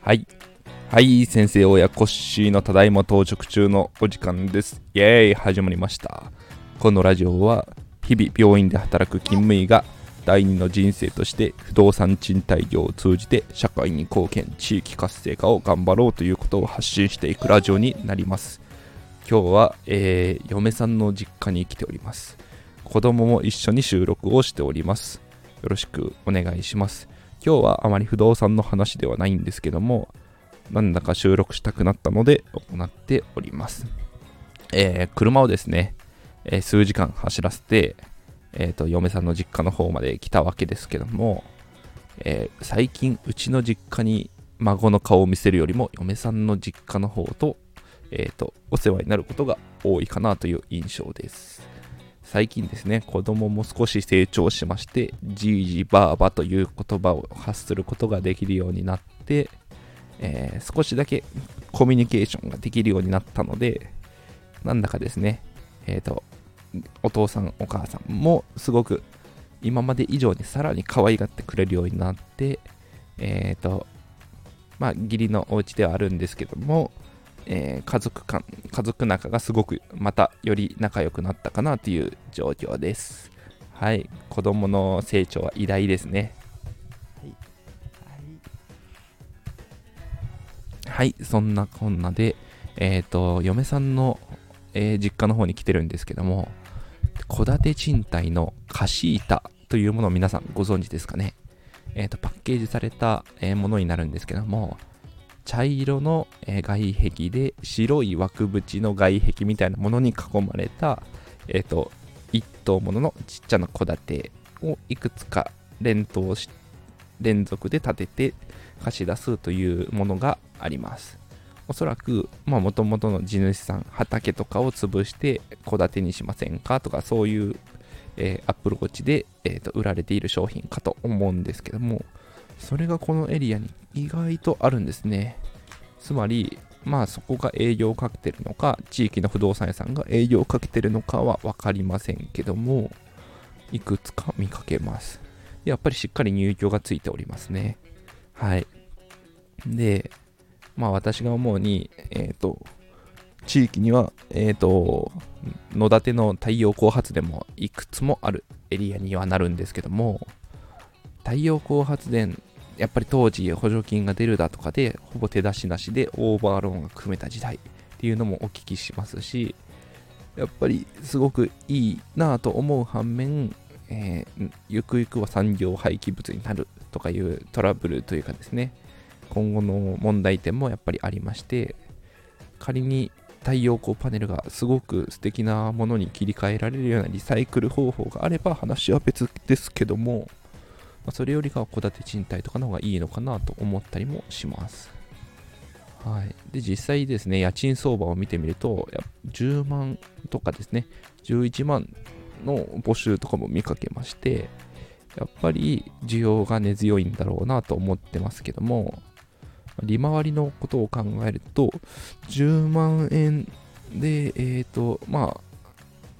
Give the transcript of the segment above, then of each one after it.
はい。はい、先生親コッシーのただいま到着中のお時間です。イェーイ始まりました。このラジオは、日々病院で働く勤務医が第二の人生として不動産賃貸業を通じて社会に貢献、地域活性化を頑張ろうということを発信していくラジオになります。今日は、えー嫁さんの実家に来ております。子供も一緒に収録をしております。よろしくお願いします。今日はあまり不動産の話ではないんですけども、なんだか収録したくなったので行っております。えー車をですね、えー数時間走らせて、えーと、嫁さんの実家の方まで来たわけですけども、え最近うちの実家に孫の顔を見せるよりも嫁さんの実家の方と,、えーとお世話になることが多いかなという印象です。最近ですね、子供も少し成長しまして、じいじばあばという言葉を発することができるようになって、えー少しだけコミュニケーションができるようになったので、なんだかですね、えっ、と、お父さん、お母さんもすごく今まで以上にさらに可愛がってくれるようになって、えっ、と、まあ、義理のお家ではあるんですけども、えー家族間、家族仲がすごくまたより仲良くなったかなという状況です。はい、子供の成長は偉大ですね。はい、そんなこんなで、えっ、と、嫁さんの、えー実家の方に来てるんですけども、戸建て賃貸の貸し板というものを皆さんご存知ですかね。えっ、と、パッケージされた、えものになるんですけども、茶色の、外壁で白い枠縁の外壁みたいなものに囲まれた、えっ、と、一棟もののちっちゃな戸建てをいくつか連投し、連続で建てて貸し出すというものがあります。おそらく、まあ、もともとの地主さん、畑とかを潰して戸建てにしませんかとか、そういう、えーアップルウォッチで、えーと売られている商品かと思うんですけども、それがこのエリアに意外とあるんですね。つまり、まあそこが営業をかけてるのか、地域の不動産屋さんが営業をかけてるのかは分かりませんけども、いくつか見かけます。やっぱりしっかり入居がついておりますね。はい。で、まあ私が思うに、えっ、と、地域には、えっ、と、野立の太陽光発電もいくつもあるエリアにはなるんですけども、太陽光発電、やっぱり当時補助金が出るだとかで、ほぼ手出しなしでオーバーローンが組めた時代っていうのもお聞きしますし、やっぱりすごくいいなぁと思う反面、えーゆくゆくは産業廃棄物になるとかいうトラブルというかですね、今後の問題点もやっぱりありまして、仮に太陽光パネルがすごく素敵なものに切り替えられるようなリサイクル方法があれば話は別ですけども、まあそれよりかは戸建て賃貸とかの方がいいのかなと思ったりもします。はい、で実際ですね、家賃相場を見てみると、10万とかですね、11万の募集とかも見かけまして、やっぱり需要が根強いんだろうなと思ってますけども、利回りのことを考えると、10万円で、えっ、と、まあ、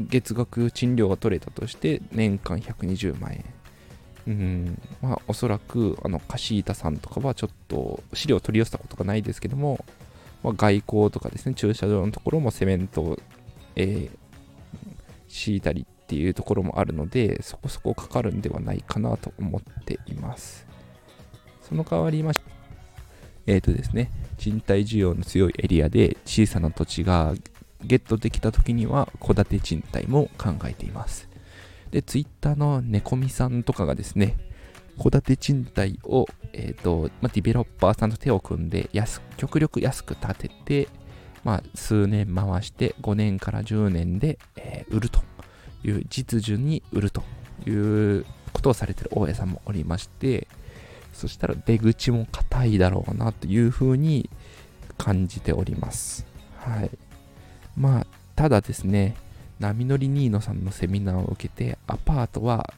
月額賃料が取れたとして、年間120万円。うん、まあ、おそらく、あの、貸し板さんとかはちょっと、資料を取り寄せたことがないですけども、まあ、外交とかですね、駐車場のところもセメントを、えー敷いたりっていうところもあるので、そこそこかかるんではないかなと思っています。その代わりましえーとですね、賃貸需要の強いエリアで小さな土地がゲットできた時には戸建て賃貸も考えています。で、ツイッターの猫みさんとかがですね、戸建て賃貸を、えーとまあ、ディベロッパーさんと手を組んで安極力安く建てて、まあ、数年回して5年から10年で、えー売るという実需に売るということをされてる大家さんもおりましてそしたら出口も硬いだろうなというふうに感じております。はい。まあただですね波乗りニーノさんのセミナーを受けてアパートは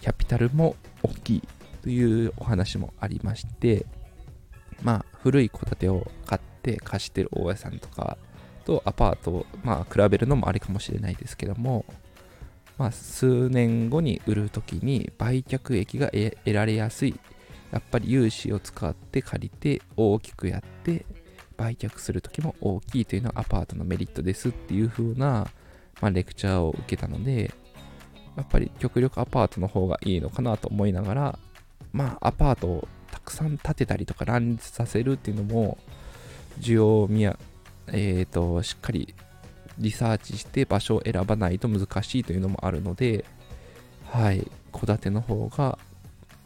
キャピタルも大きいというお話もありましてまあ古い戸建てを買って貸してる大家さんとかとアパートをまあ比べるのもありかもしれないですけどもまあ、数年後に売るときに売却益が得られやすい。やっぱり融資を使って借りて大きくやって売却するときも大きいというのはアパートのメリットですっていう風な、まあ、レクチャーを受けたのでやっぱり極力アパートの方がいいのかなと思いながらまあアパートをたくさん建てたりとか乱立させるっていうのも需要を見や、えーと、しっかりリサーチして場所を選ばないと難しいというのもあるのではい戸建ての方が、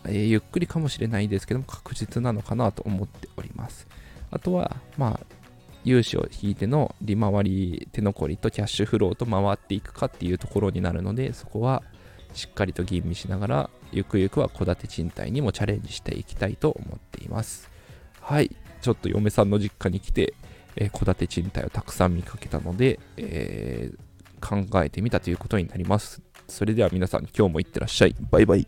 えー、ゆっくりかもしれないですけども確実なのかなと思っております。あとはまあ融資を引いての利回り手残りとキャッシュフローと回っていくかっていうところになるのでそこはしっかりと吟味しながらゆくゆくは戸建て賃貸にもチャレンジしていきたいと思っています。はい。ちょっと嫁さんの実家に来て戸、えー、建て賃貸をたくさん見かけたので、えー、考えてみたということになります。それでは皆さん今日もいってらっしゃい。バイバイ。